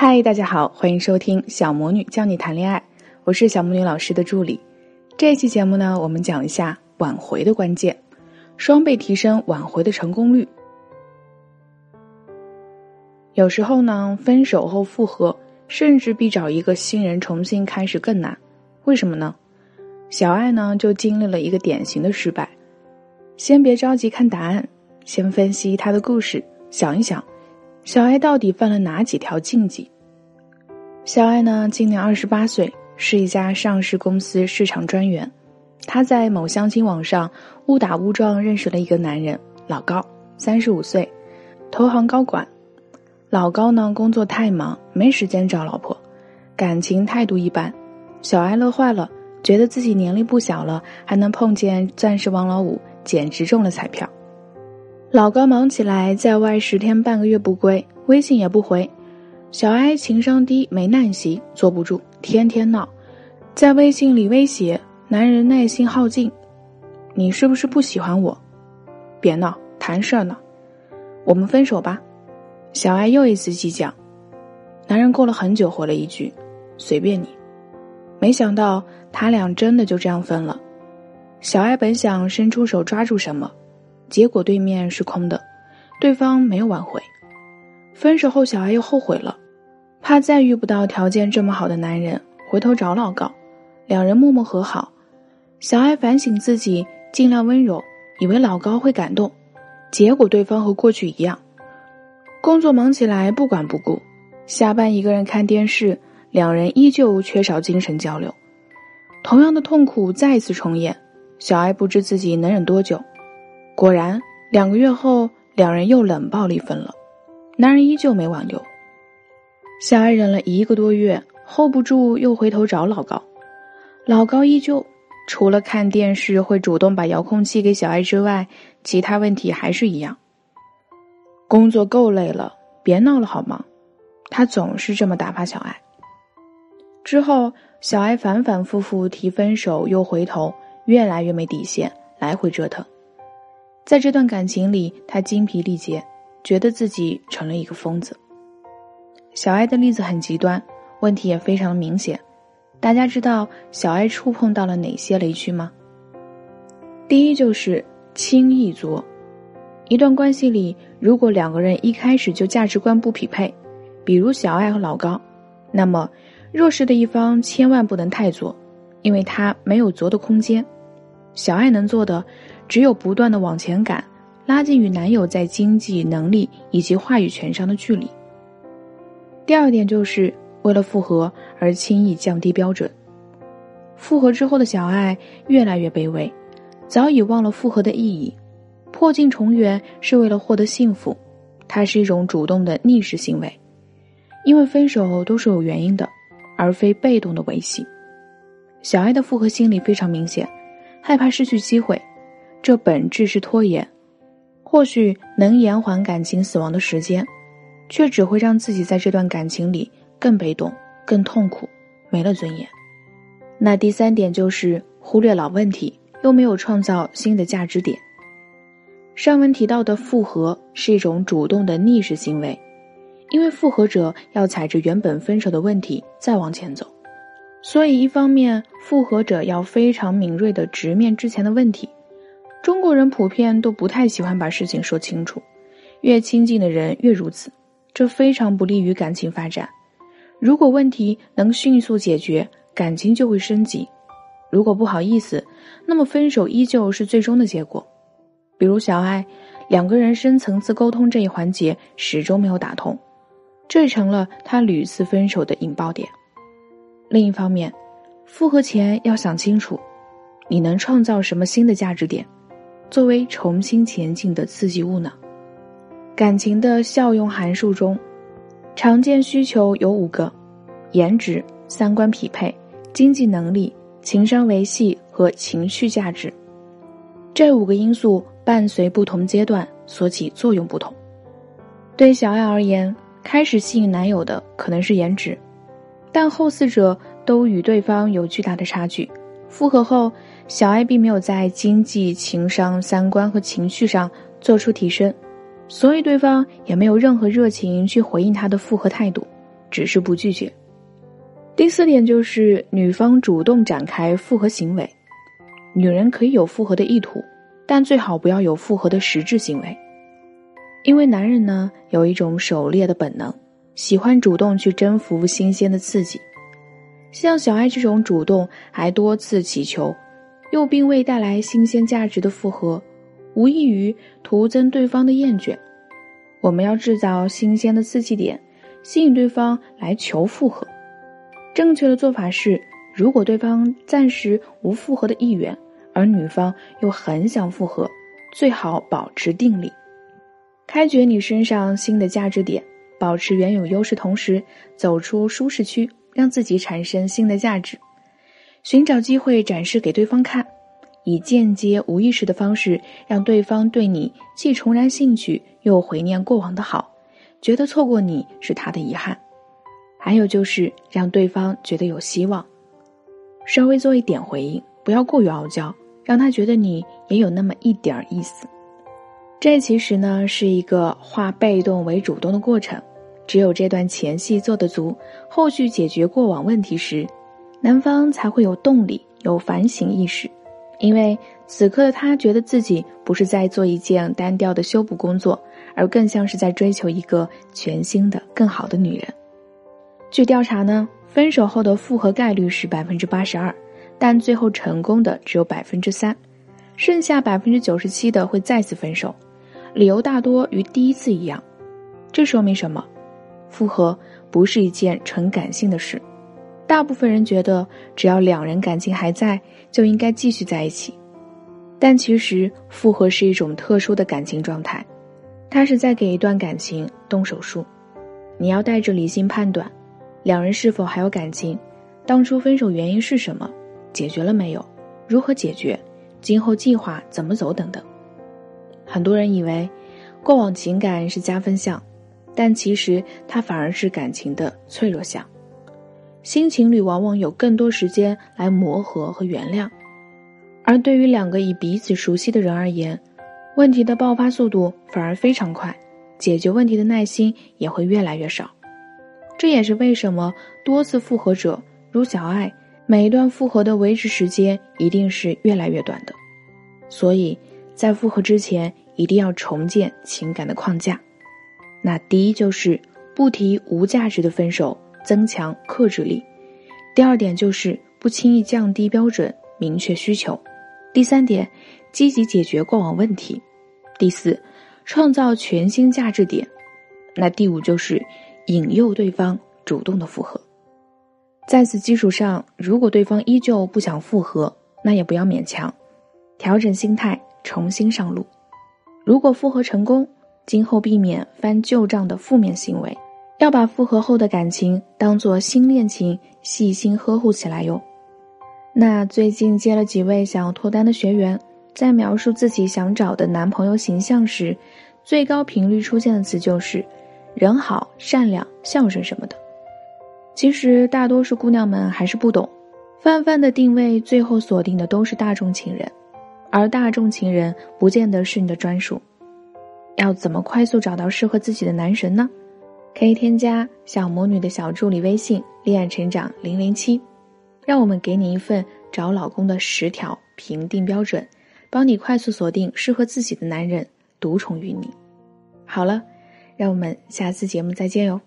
嗨，大家好，欢迎收听小魔女教你谈恋爱，我是小魔女老师的助理。这期节目呢，我们讲一下挽回的关键，双倍提升挽回的成功率。有时候呢，分手后复合，甚至比找一个新人重新开始更难。为什么呢？小爱呢，就经历了一个典型的失败。先别着急看答案，先分析他的故事，想一想。小爱到底犯了哪几条禁忌？小爱呢，今年二十八岁，是一家上市公司市场专员。她在某相亲网上误打误撞认识了一个男人，老高，三十五岁，投行高管。老高呢，工作太忙，没时间找老婆，感情态度一般。小爱乐坏了，觉得自己年龄不小了，还能碰见钻石王老五，简直中了彩票。老高忙起来，在外十天半个月不归，微信也不回。小艾情商低，没耐心，坐不住，天天闹，在微信里威胁男人耐心耗尽。你是不是不喜欢我？别闹，谈事儿呢。我们分手吧。小艾又一次计较。男人过了很久回了一句：“随便你。”没想到他俩真的就这样分了。小艾本想伸出手抓住什么。结果对面是空的，对方没有挽回。分手后，小艾又后悔了，怕再遇不到条件这么好的男人，回头找老高。两人默默和好。小艾反省自己，尽量温柔，以为老高会感动。结果对方和过去一样，工作忙起来不管不顾，下班一个人看电视，两人依旧缺少精神交流。同样的痛苦再一次重演，小艾不知自己能忍多久。果然，两个月后，两人又冷暴力分了。男人依旧没挽留，小艾忍了一个多月，hold 不住，又回头找老高。老高依旧，除了看电视会主动把遥控器给小艾之外，其他问题还是一样。工作够累了，别闹了好吗？他总是这么打发小艾。之后，小艾反反复复提分手，又回头，越来越没底线，来回折腾。在这段感情里，他精疲力竭，觉得自己成了一个疯子。小爱的例子很极端，问题也非常明显。大家知道小爱触碰到了哪些雷区吗？第一就是轻易作。一段关系里，如果两个人一开始就价值观不匹配，比如小爱和老高，那么弱势的一方千万不能太作，因为他没有作的空间。小爱能做的。只有不断的往前赶，拉近与男友在经济能力以及话语权上的距离。第二点就是为了复合而轻易降低标准。复合之后的小爱越来越卑微，早已忘了复合的意义。破镜重圆是为了获得幸福，它是一种主动的逆势行为，因为分手都是有原因的，而非被动的维系。小爱的复合心理非常明显，害怕失去机会。这本质是拖延，或许能延缓感情死亡的时间，却只会让自己在这段感情里更被动、更痛苦，没了尊严。那第三点就是忽略老问题，又没有创造新的价值点。上文提到的复合是一种主动的逆势行为，因为复合者要踩着原本分手的问题再往前走，所以一方面复合者要非常敏锐的直面之前的问题。中国人普遍都不太喜欢把事情说清楚，越亲近的人越如此，这非常不利于感情发展。如果问题能迅速解决，感情就会升级；如果不好意思，那么分手依旧是最终的结果。比如小爱，两个人深层次沟通这一环节始终没有打通，这成了他屡次分手的引爆点。另一方面，复合前要想清楚，你能创造什么新的价值点。作为重新前进的刺激物呢？感情的效用函数中，常见需求有五个：颜值、三观匹配、经济能力、情商维系和情绪价值。这五个因素伴随不同阶段所起作用不同。对小爱而言，开始吸引男友的可能是颜值，但后四者都与对方有巨大的差距。复合后。小爱并没有在经济、情商、三观和情绪上做出提升，所以对方也没有任何热情去回应他的复合态度。只是不拒绝。第四点就是女方主动展开复合行为，女人可以有复合的意图，但最好不要有复合的实质行为，因为男人呢有一种狩猎的本能，喜欢主动去征服新鲜的刺激。像小爱这种主动还多次祈求，又并未带来新鲜价值的复合，无异于徒增对方的厌倦。我们要制造新鲜的刺激点，吸引对方来求复合。正确的做法是，如果对方暂时无复合的意愿，而女方又很想复合，最好保持定力，开掘你身上新的价值点，保持原有优势，同时走出舒适区，让自己产生新的价值，寻找机会展示给对方看，以间接无意识的方式，让对方对你既重燃兴趣，又怀念过往的好，觉得错过你是他的遗憾。还有就是让对方觉得有希望，稍微做一点回应，不要过于傲娇，让他觉得你也有那么一点儿意思。这其实呢是一个化被动为主动的过程，只有这段前戏做得足，后续解决过往问题时，男方才会有动力、有反省意识，因为此刻的他觉得自己不是在做一件单调的修补工作，而更像是在追求一个全新的、更好的女人。据调查呢，分手后的复合概率是百分之八十二，但最后成功的只有百分之三，剩下百分之九十七的会再次分手，理由大多与第一次一样。这说明什么？复合不是一件纯感性的事，大部分人觉得只要两人感情还在，就应该继续在一起，但其实复合是一种特殊的感情状态，它是在给一段感情动手术，你要带着理性判断。两人是否还有感情？当初分手原因是什么？解决了没有？如何解决？今后计划怎么走？等等。很多人以为过往情感是加分项，但其实它反而是感情的脆弱项。新情侣往往有更多时间来磨合和原谅，而对于两个已彼此熟悉的人而言，问题的爆发速度反而非常快，解决问题的耐心也会越来越少。这也是为什么多次复合者如小爱，每一段复合的维持时间一定是越来越短的。所以，在复合之前，一定要重建情感的框架。那第一就是不提无价值的分手，增强克制力；第二点就是不轻易降低标准，明确需求；第三点，积极解决过往问题；第四，创造全新价值点；那第五就是。引诱对方主动的复合，在此基础上，如果对方依旧不想复合，那也不要勉强，调整心态，重新上路。如果复合成功，今后避免翻旧账的负面行为，要把复合后的感情当做新恋情，细心呵护起来哟。那最近接了几位想要脱单的学员，在描述自己想找的男朋友形象时，最高频率出现的词就是。人好、善良、孝顺什么的，其实大多数姑娘们还是不懂，泛泛的定位最后锁定的都是大众情人，而大众情人不见得是你的专属。要怎么快速找到适合自己的男神呢？可以添加小魔女的小助理微信“恋爱成长零零七”，让我们给你一份找老公的十条评定标准，帮你快速锁定适合自己的男人，独宠于你。好了。让我们下次节目再见哟。